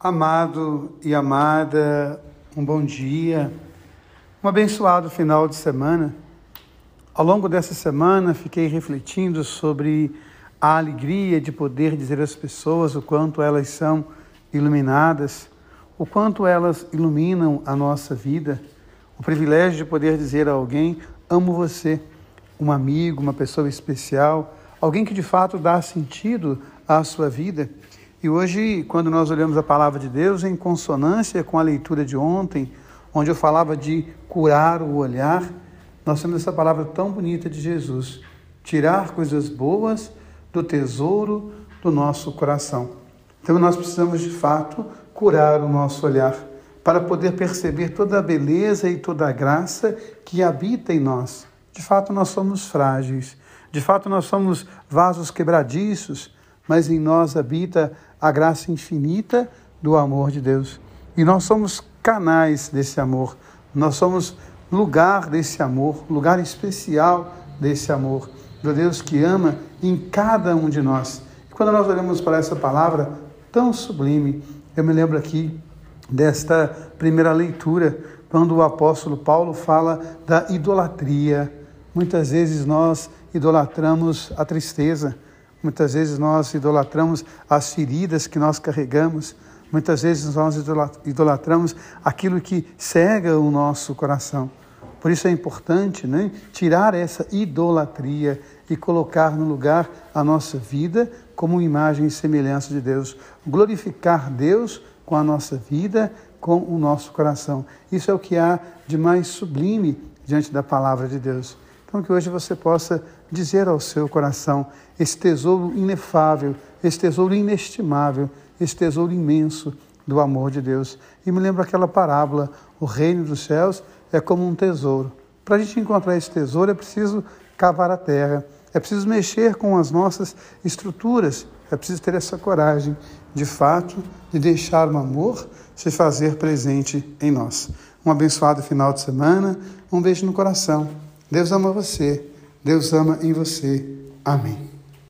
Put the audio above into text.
Amado e amada, um bom dia, um abençoado final de semana. Ao longo dessa semana, fiquei refletindo sobre a alegria de poder dizer às pessoas o quanto elas são iluminadas, o quanto elas iluminam a nossa vida, o privilégio de poder dizer a alguém: amo você, um amigo, uma pessoa especial, alguém que de fato dá sentido à sua vida. E hoje, quando nós olhamos a palavra de Deus em consonância com a leitura de ontem, onde eu falava de curar o olhar, nós temos essa palavra tão bonita de Jesus: tirar coisas boas do tesouro do nosso coração. Então, nós precisamos de fato curar o nosso olhar para poder perceber toda a beleza e toda a graça que habita em nós. De fato, nós somos frágeis, de fato, nós somos vasos quebradiços, mas em nós habita a graça infinita do amor de Deus. E nós somos canais desse amor, nós somos lugar desse amor, lugar especial desse amor, do Deus que ama em cada um de nós. E quando nós olhamos para essa palavra tão sublime, eu me lembro aqui desta primeira leitura, quando o apóstolo Paulo fala da idolatria. Muitas vezes nós idolatramos a tristeza, Muitas vezes nós idolatramos as feridas que nós carregamos, muitas vezes nós idolatramos aquilo que cega o nosso coração. Por isso é importante né, tirar essa idolatria e colocar no lugar a nossa vida como imagem e semelhança de Deus. Glorificar Deus com a nossa vida, com o nosso coração. Isso é o que há de mais sublime diante da palavra de Deus. Então, que hoje você possa dizer ao seu coração esse tesouro inefável, esse tesouro inestimável, esse tesouro imenso do amor de Deus. E me lembro aquela parábola: o reino dos céus é como um tesouro. Para a gente encontrar esse tesouro é preciso cavar a terra, é preciso mexer com as nossas estruturas, é preciso ter essa coragem, de fato, de deixar o amor se fazer presente em nós. Um abençoado final de semana, um beijo no coração. Deus ama você, Deus ama em você. Amém.